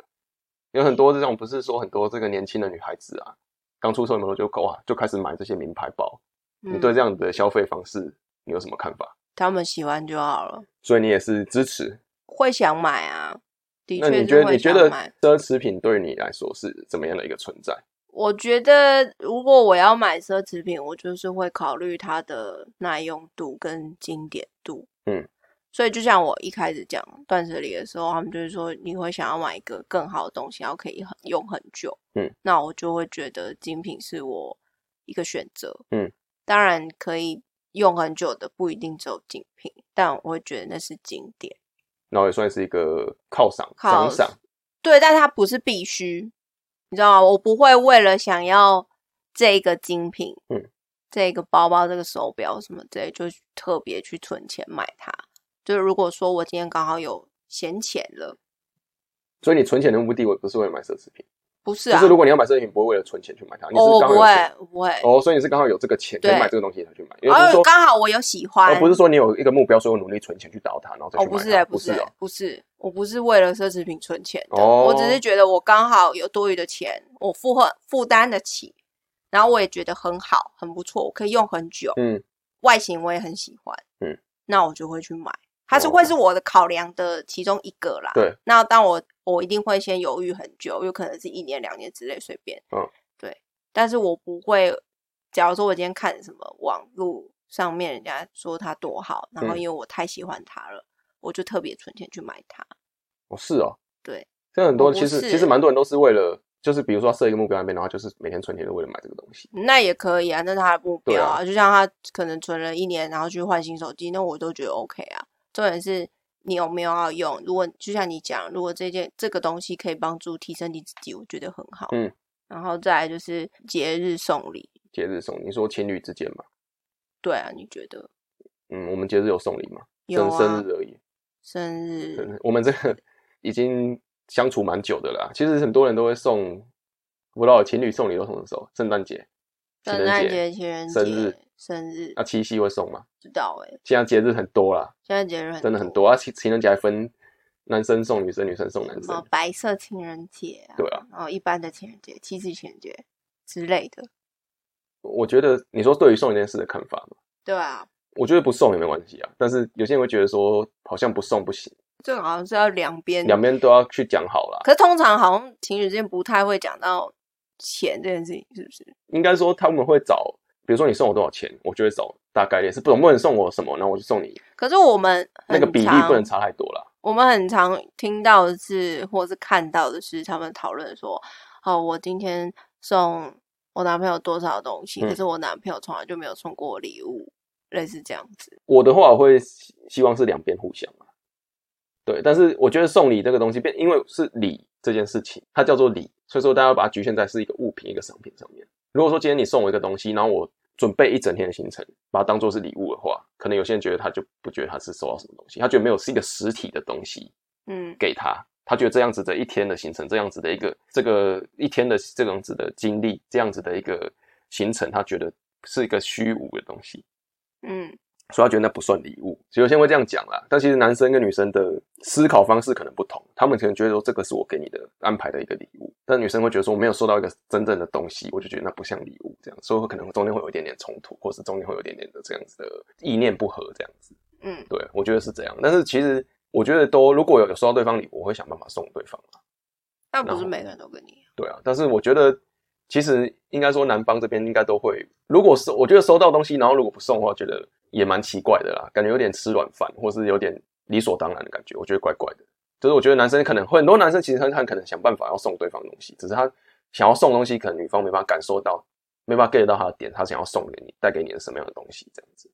有很多这种不是说很多这个年轻的女孩子啊，刚出社会没多久就哇就开始买这些名牌包。你对嗯这样的消费方式你有什么看法？他们喜欢就好了，所以你也是支持？会想买啊。的那你确你觉得。奢侈品对你来说是怎么样的一个存在？我觉得如果我要买奢侈品，我就是会考虑它的耐用度跟经典度。嗯，所以就像我一开始讲断舍离的时候，他们就是说你会想要买一个更好的东西，然后可以很用很久。嗯，那我就会觉得精品是我一个选择。嗯，当然可以用很久的不一定只有精品，但我会觉得那是经典。然后也算是一个犒赏、犒奖赏。对，但它不是必须，你知道吗？我不会为了想要这个精品，嗯，这个包包、这个手表什么之类，就特别去存钱买它。就是如果说我今天刚好有闲钱了，所以你存钱的目的，我不是为了买奢侈品，不是啊，就是如果你要买奢侈品，不会为了存钱去买它，你哦，是我不会刚好有不会，哦，所以你是刚好有这个钱可以买这个东西才去买，也不然后是说，刚好我有喜欢，而不是说你有一个目标，所以我努力存钱去达到它，然后再哦，去买它。不是欸，不是欸不是，我不是为了奢侈品存钱的，哦。我只是觉得我刚好有多余的钱，我负荷负担得起，然后我也觉得很好，很不错，我可以用很久，嗯，外形我也很喜欢，嗯，那我就会去买，它是哦。会是我的考量的其中一个啦。对，那当我我一定会先犹豫很久，有可能是一年两年之类随便，嗯，对，但是我不会，假如说我今天看什么网络上面人家说它多好，然后嗯因为我太喜欢它了，我就特别存钱去买它。哦是哦，对，这很多其实其实蛮多人都是为了，就是比如说设一个目标那边，然后就是每天存钱，是为了买这个东西。那也可以啊，那是他的目标啊。就像他可能存了一年，然后去换新手机，那我都觉得 OK 啊。重点是你有没有要用。如果就像你讲，如果这件这个东西可以帮助提升你自己，我觉得很好。嗯，然后再来就是节日送礼，节日送，你说情侣之间嘛，对啊，你觉得嗯，我们节日有送礼吗？有生？日而已。生日我们这个已经相处蛮久的了啦。其实很多人都会送，不知道情侣送礼都什么时候？圣诞节、情圣诞人节、情人节、生日，生日啊七夕会送吗？知道哎、现在节日很多啦，现在节日很真的很多啊。情情人节还分男生送女生，女生送男生。白色情人节啊，对啊，然后一般的情人节、七夕情人节之类的，我觉得你说对于送一件事的看法嘛，对啊，我觉得不送也没关系啊。但是有些人会觉得说，好像不送不行，这个好像是要两边两边都要去讲好了。可是通常好像情侣之间不太会讲到钱这件事情，是不是？应该说他们会找，比如说你送我多少钱，我就会找大概率是，总不能送我什么，然后我就送你可是我们那个比例不能差太多了。我们很常听到的是，或是看到的是，他们讨论说，哦，我今天送我男朋友多少东西，嗯可是我男朋友从来就没有送过我礼物，类似这样子。我的话，我会希希望是两边互相啊。对，但是我觉得送礼这个东西，变因为是礼这件事情，它叫做礼，所以说大家要把它局限在是一个物品、一个商品上面。如果说今天你送我一个东西，然后我准备一整天的行程，把它当做是礼物的话，可能有些人觉得他就不觉得他是收到什么东西，他觉得没有是一个实体的东西嗯给他，他觉得这样子的一天的行程，这样子的一个这个一天的这样子的经历，这样子的一个行程，他觉得是一个虚无的东西。嗯，所以他觉得那不算礼物，所以有些人会这样讲啦。但其实男生跟女生的思考方式可能不同，他们可能觉得说这个是我给你的安排的一个礼物，但女生会觉得说我没有收到一个真正的东西，我就觉得那不像礼物，这样，所以可能中间会有一点点冲突，或是中间会有一点点的这样子的意念不合，这样子。嗯，对，我觉得是这样。但是其实我觉得都如果有有收到对方礼物，我会想办法送对方啊。但不是每个人都跟你一样。对啊，但是我觉得其实应该说男方这边应该都会，如果是我觉得收到东西，然后如果不送的话，觉得也蛮奇怪的啦，感觉有点吃软饭，或是有点理所当然的感觉，我觉得怪怪的。就是我觉得男生可能会很多男生其实他他可能想办法要送对方东西，只是他想要送东西，可能女方没办法感受到，没办法 get 到他的点，他想要送给你，带给你的什么样的东西，这样子。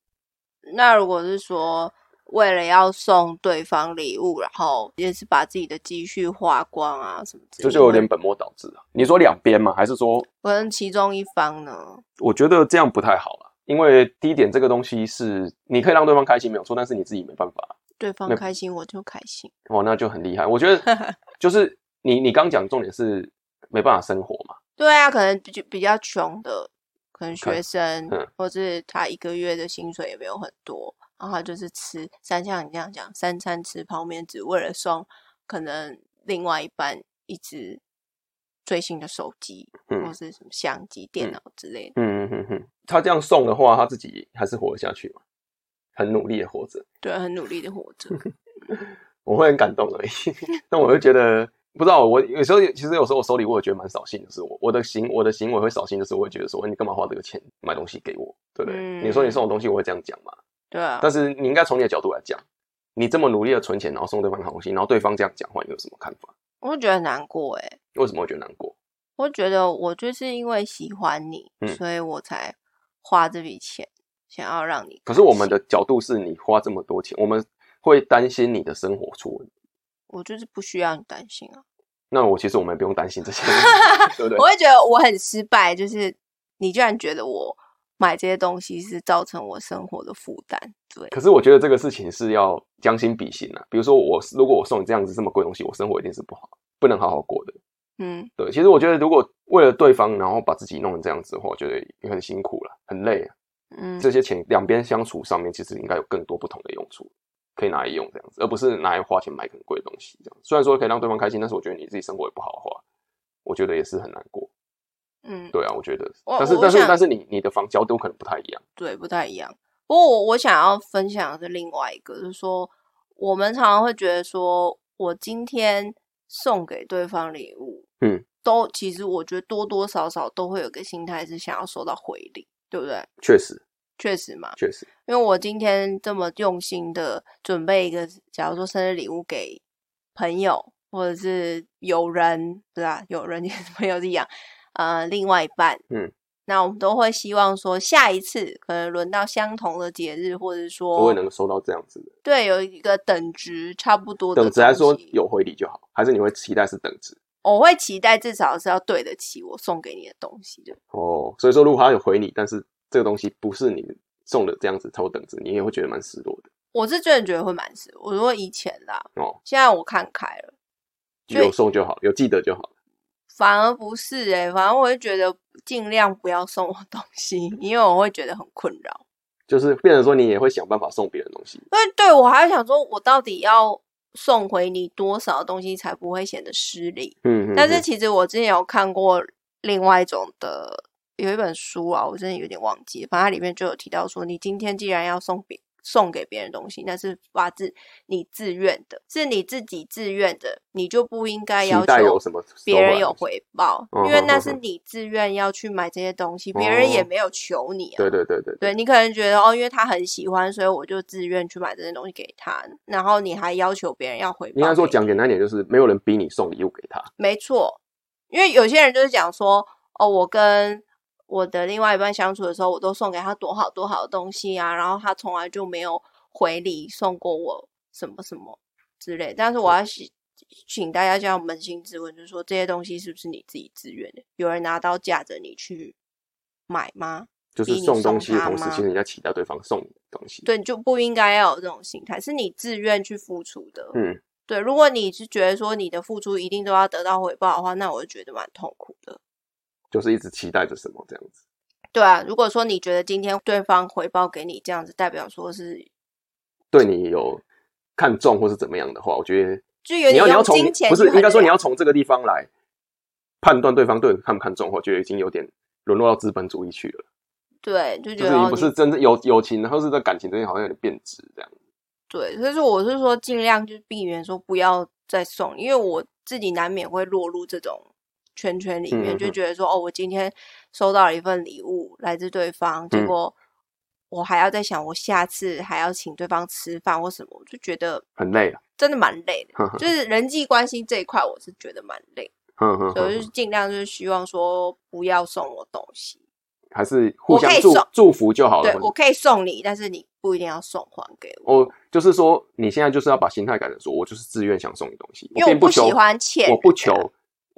那如果是说为了要送对方礼物，然后也是把自己的积蓄花光啊什么之类的，这就有点本末倒置啊。你说两边吗？还是说可能其中一方呢？我觉得这样不太好了，因为第一点，这个东西是你可以让对方开心没有错，但是你自己没办法对方那开心我就开心。哦，那就很厉害。我觉得 (laughs) 就是你你刚讲重点是没办法生活嘛，对啊，可能比较比较穷的，可能学生，嗯或是他一个月的薪水也没有很多，然后就是吃三像你这样讲，三餐吃泡面，只为了送可能另外一半一只最新的手机，嗯或是什么相机、电嗯脑之类的。嗯嗯嗯嗯，他这样送的话，他自己还是活得下去嘛，很努力的活着，对，很努力的活着。(laughs) 我会很感动而已。(laughs) 但我会觉得，不知道我有时候其实有时候我收礼物，我觉得蛮扫兴的是我我的行我的行为会扫兴，就是我会觉得说，你干嘛花这个钱买东西给我，对不对？嗯你说你送我东西，我会这样讲嘛？对啊，但是你应该从你的角度来讲，你这么努力的存钱，然后送对方好东西，然后对方这样讲话，你有什么看法？我会觉得很难过哎、为什么会觉得难过？我觉得我就是因为喜欢你，嗯所以我才花这笔钱，想要让你。可是我们的角度是你花这么多钱，我们会担心你的生活出问题。我就是不需要你担心啊。那我其实我们也不用担心这些，(laughs) 对不对我？会觉得我很失败，就是你居然觉得我买这些东西是造成我生活的负担，对，可是我觉得这个事情是要将心比心啊。比如说我如果我送你这样子这么贵东西，我生活一定是不好，不能好好过的。嗯，对，其实我觉得如果为了对方，然后把自己弄成这样子的话，我觉得也很辛苦了，很累啊。嗯，这些钱两边相处上面，其实应该有更多不同的用处，可以拿来用这样子，而不是拿来花钱买很贵的东西。这样虽然说可以让对方开心，但是我觉得你自己生活也不好的话，我觉得也是很难过。嗯，对啊，我觉得，但是但是但是你你的房角度可能不太一样。对，不太一样。不过我我想要分享的是另外一个，就是说我们常常会觉得说，我今天送给对方礼物，嗯，都其实我觉得多多少少都会有个心态是想要收到回礼，对不对？确实，确实嘛，确实，因为我今天这么用心的准备一个，假如说生日礼物给朋友或者是友人，不是啊，友人 (laughs) 也是朋友是一样，呃，另外一半，嗯，那我们都会希望说，下一次可能轮到相同的节日，或者我说也能收到这样子的。对有一个等值差不多的等值来说有回礼就好，还是你会期待是等值？我会期待至少是要对得起我送给你的东西的。哦，所以说如果他有回你，但是这个东西不是你送的这样子超等值，你也会觉得蛮失落的。我是真的觉得会蛮失落。我说以前啦，哦，现在我看开了。有送就好，有记得就好。反而不是诶、反正我会觉得尽量不要送我东西，因为我会觉得很困扰。就是变成说你也会想办法送别人东西。对对我还想说，我到底要送回你多少东西才不会显得失礼？嗯，哼但是嗯其实我之前有看过另外一种的，有一本书啊，我真的有点忘记，反正它里面就有提到说，你今天既然要送别送给别人东西，那是发自你自愿的，是你自己自愿的，你就不应该要求别人有回报，嗯因为那是你自愿要去买这些东西，别人也哦没有求你啊。对对对对对你可能觉得哦，因为他很喜欢，所以我就自愿去买这些东西给他，然后你还要求别人要回报。应该说讲简单一点，就是没有人逼你送礼物给他。没错，因为有些人就是讲说，哦，我跟我的另外一半相处的时候，我都送给他多好多好的东西啊，然后他从来就没有回礼送过我什么什么之类。但是我要请请大家这样扪心自问，就是说这些东西是不是你自己自愿的？有人拿刀架着你去买吗？就是送东西的同时，其实你在期待对方送东西。，对，你就不应该要有这种心态，是你自愿去付出的。嗯，对，如果你是觉得说你的付出一定都要得到回报的话，那我就觉得蛮痛苦的。就是一直期待着什么这样子。对啊，如果说你觉得今天对方回报给你这样子，代表说是对你有看重或是怎么样的话，我觉得就有点你要你要从不是应该说你要从这个地方来判断对方对你看不看重，我觉得已经有点沦落到资本主义去了。对，就觉就是你得哦不是真正友友情，然后是在感情之间好像有点变质这样。对，所以说我是说尽量就避免说不要再送，因为我自己难免会落入这种圈圈里面，就觉得说哦，我今天收到了一份礼物来自对方，结嗯果我还要在想我下次还要请对方吃饭或什么，我就觉得很累了。真的蛮累的。就是人际关系这一块，我是觉得蛮累，所以我就是尽量就是希望说不要送我东西。还是互相祝祝福就好了。对我可以送你，但是你不一定要送还给我，我就是说，你现在就是要把心态改成说，我就是自愿想送你东西，因为我不喜欢欠我不求，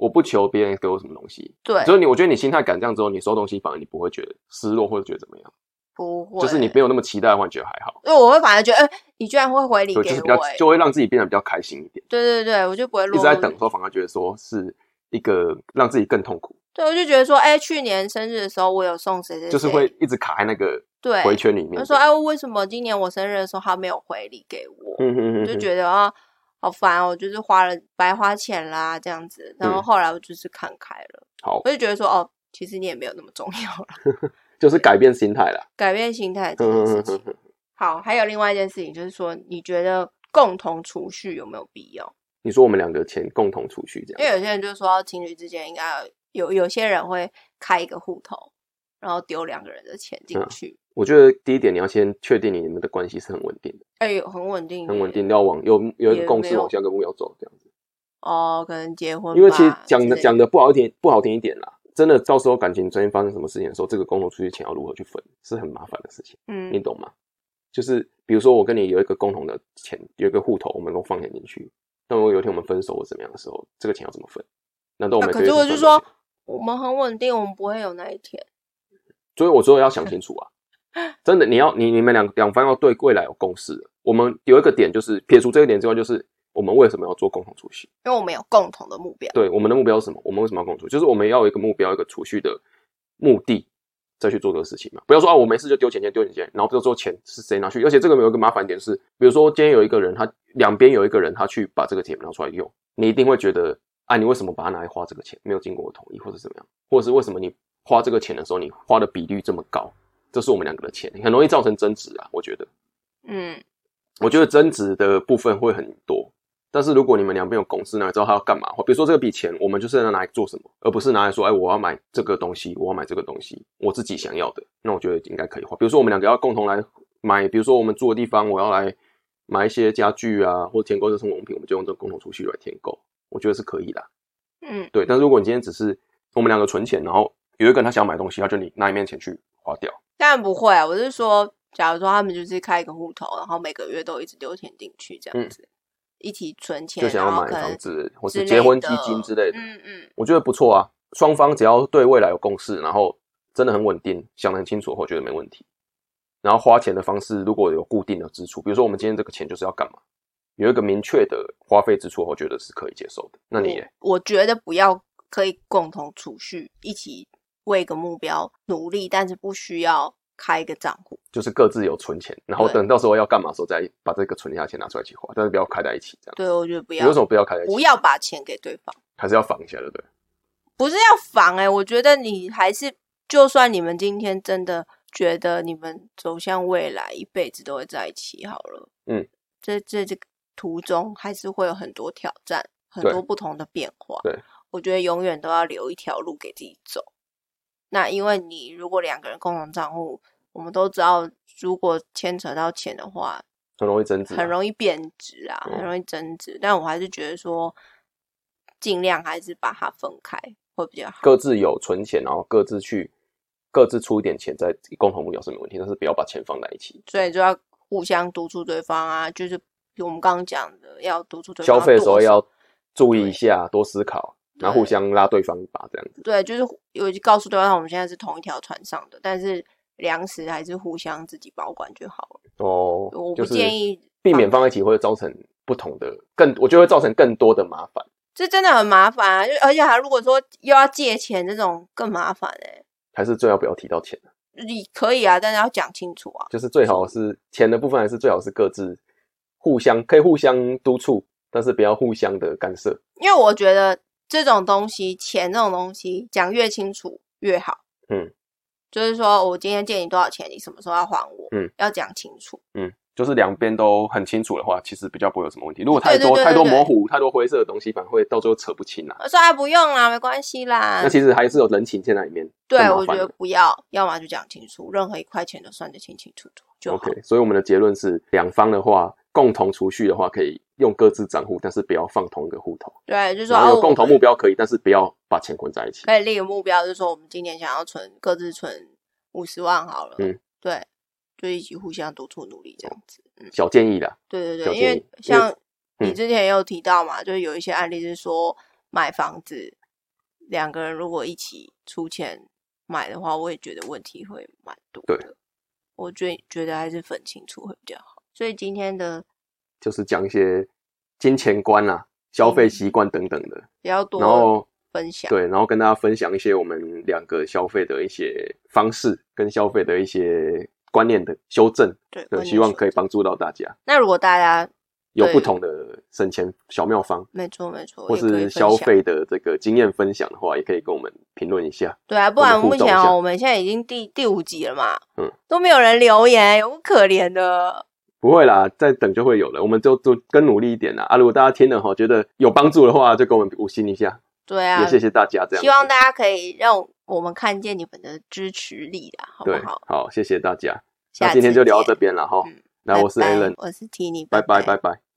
我不求别人给我什么东西。对，所以你，我觉得你心态改这样之后，你收东西反而你不会觉得失落或者觉得怎么样。不会，就是你没有那么期待的话，你觉得还好，因为我会反而觉得，哎、你居然会回礼就是比较就会让自己变得比较开心一点。对对对，我就不会一直在等的时候，反而觉得说是一个让自己更痛苦，对，我就觉得说，哎、去年生日的时候我有送谁谁谁，就是会一直卡在那个对回圈里面。他说，哎、为什么今年我生日的时候他没有回礼给我？嗯哼哼就哼，觉得啊，好烦哦，我就是花了白花钱啦，这样子。然后嗯后来我就是看开了，好，我就觉得说，哦，其实你也没有那么重要了，(laughs) 就是改变心态了。改变心态这嗯件事情。(laughs) 好，还有另外一件事情，就是说，你觉得共同储蓄有没有必要？你说我们两个钱共同储蓄这样，因为有些人就说，情侣之间应该有有些人会开一个户头，然后丢两个人的钱进嗯去，我觉得第一点你要先确定你们的关系是很稳定的，哎、有很稳定，很稳定，要往有有一也个共识往下个目标走这样子。哦，可能结婚，因为其实讲的讲的不好听不好听一点啦，真的到时候感情中间发生什么事情的时候，这个共同出去钱要如何去分，是很麻烦的事情，嗯你懂吗？就是比如说我跟你有一个共同的钱，有一个户头，我们都放钱进去，但如果有一天我们分手或怎么样的时候，这个钱要怎么分？难道我啊可们每个月是我就说我们很稳定，我们不会有那一天。所以我说要想清楚啊，(laughs) 真的，你要你你们两两方要对未来有共识。我们有一个点就是撇除这个点之外，就是我们为什么要做共同储蓄？因为我们有共同的目标。对，我们的目标是什么？我们为什么要共同储蓄？就是我们要有一个目标，一个储蓄的目的，再去做这个事情嘛。不要说啊，我没事就丢钱钱丢钱钱，然后就说钱是谁拿去？而且这个有一个麻烦点是，比如说今天有一个人，他两边有一个人，他去把这个钱拿出来用，你一定会觉得啊，你为什么把它拿来花这个钱？没有经过我同意，或者怎么样？或者是为什么你花这个钱的时候，你花的比率这么高？这是我们两个的钱，很容易造成争执啊。我觉得，嗯，我觉得争执的部分会很多。但是如果你们两边有共识，那你知道他要干嘛？或比如说这个笔钱，我们就是要拿来做什么，而不是拿来说，哎，我要买这个东西，我要买这个东西，我自己想要的。那我觉得应该可以花。比如说我们两个要共同来买，比如说我们住的地方，我要来买一些家具啊，或填购这生活用品，我们就用这个共同储蓄来填购，我觉得是可以的。嗯，对，但是如果你今天只是我们两个存钱，然后有一个人他想买东西，他就你拿一面钱去花掉，当然不会啊。我是说，假如说他们就是开一个户头，然后每个月都一直丢钱进去，这样子、一起存钱，嗯就想要买房子或是结婚基金之类的。嗯嗯，我觉得不错啊，双方只要对未来有共识，然后真的很稳定，想得很清楚，我觉得没问题。然后花钱的方式如果有固定的支出，比如说我们今天这个钱就是要干嘛，有一个明确的花费支出，我觉得是可以接受的。那你耶我我觉得不要可以共同储蓄，一起为一个目标努力，但是不需要开一个账户。就是各自有存钱，然后等到时候要干嘛的时候再把这个存下的钱拿出来一起花，但是不要开在一起这样。对，我觉得不要你为什么不要开在一起？不要把钱给对方，还是要防一下，对不对？不是要防哎、我觉得你还是，就算你们今天真的觉得你们走向未来，一辈子都会在一起好了，嗯，这这这个途中还是会有很多挑战，很多不同的变化。对，我觉得永远都要留一条路给自己走。那因为你如果两个人共同账户，我们都知道，如果牵扯到钱的话，很容易增值啊、很容易贬值啊，嗯很容易增值。但我还是觉得说，尽量还是把它分开会比较好。各自有存钱，然后各自去各自出一点钱在共同目标是没问题，但是不要把钱放在一起。所以就要互相督促对方啊，就是比我们刚刚讲的，要督促对方消费的时候要注意一下，多思考，然后互相拉对方一把，这样子。对，就是有告诉对方我们现在是同一条船上的，但是粮食还是互相自己保管就好了。哦，我不建议避免放在一起会造成不同的更，我觉得会造成更多的麻烦。这真的很麻烦啊！就而且还如果说又要借钱，这种更麻烦哎、还是最好不要提到钱，你可以啊，但是要讲清楚啊。就是最好是钱的部分，还是最好是各自互相可以互相督促，但是不要互相的干涉。因为我觉得这种东西，钱这种东西，讲越清楚越好。嗯，就是说我今天借你多少钱，你什么时候要还我？嗯，要讲清楚。嗯，就是两边都很清楚的话，其实比较不会有什么问题。如果太多太多模糊、太多灰色的东西，反而会到最后扯不清啊。我说哎，不用啦，没关系啦那。其实还是有人情在那里面。对我觉得不要，要么就讲清楚，任何一块钱都算得清清楚楚就好。OK，所以我们的结论是，两方的话共同储蓄的话，可以用各自账户，但是不要放同一个户头。对，就是说共同目标可以，但是不要把钱混在一起。可以立个目标，就是说我们今年想要存各自存五十万好了。嗯，对，就一起互相督促努力这样子。嗯，小建议啦，对对对，因为像你之前也有提到嘛，就是有一些案例是说买房子，两个人如果一起出钱买的话，我也觉得问题会蛮多对的。我觉觉得还是分清楚会比较好。所以今天的就是讲一些金钱观啊、消费习惯等等的，比较多，然后分享对，然后跟大家分享一些我们两个消费的一些方式跟消费的一些观念的修正，对，对希望可以帮助到大家，那如果大家有不同的省钱小妙方。没错没错，或是消享费的这个经验分享的话，也可以跟我们评论一下。对啊，不然目前哦我们现在已经第第五集了嘛，嗯，都没有人留言，有够可怜的。不会啦，再等就会有了，我们就就更努力一点啦。啊，如果大家听了哈，觉得有帮助的话，就给我们五星一下，对啊，也谢谢大家这样。希望大家可以让我们看见你们的支持力啦，好不对，好？好，谢谢大家。那今天就聊到见这边了哈。嗯那我是 Alan，我是 Tini，拜拜拜拜。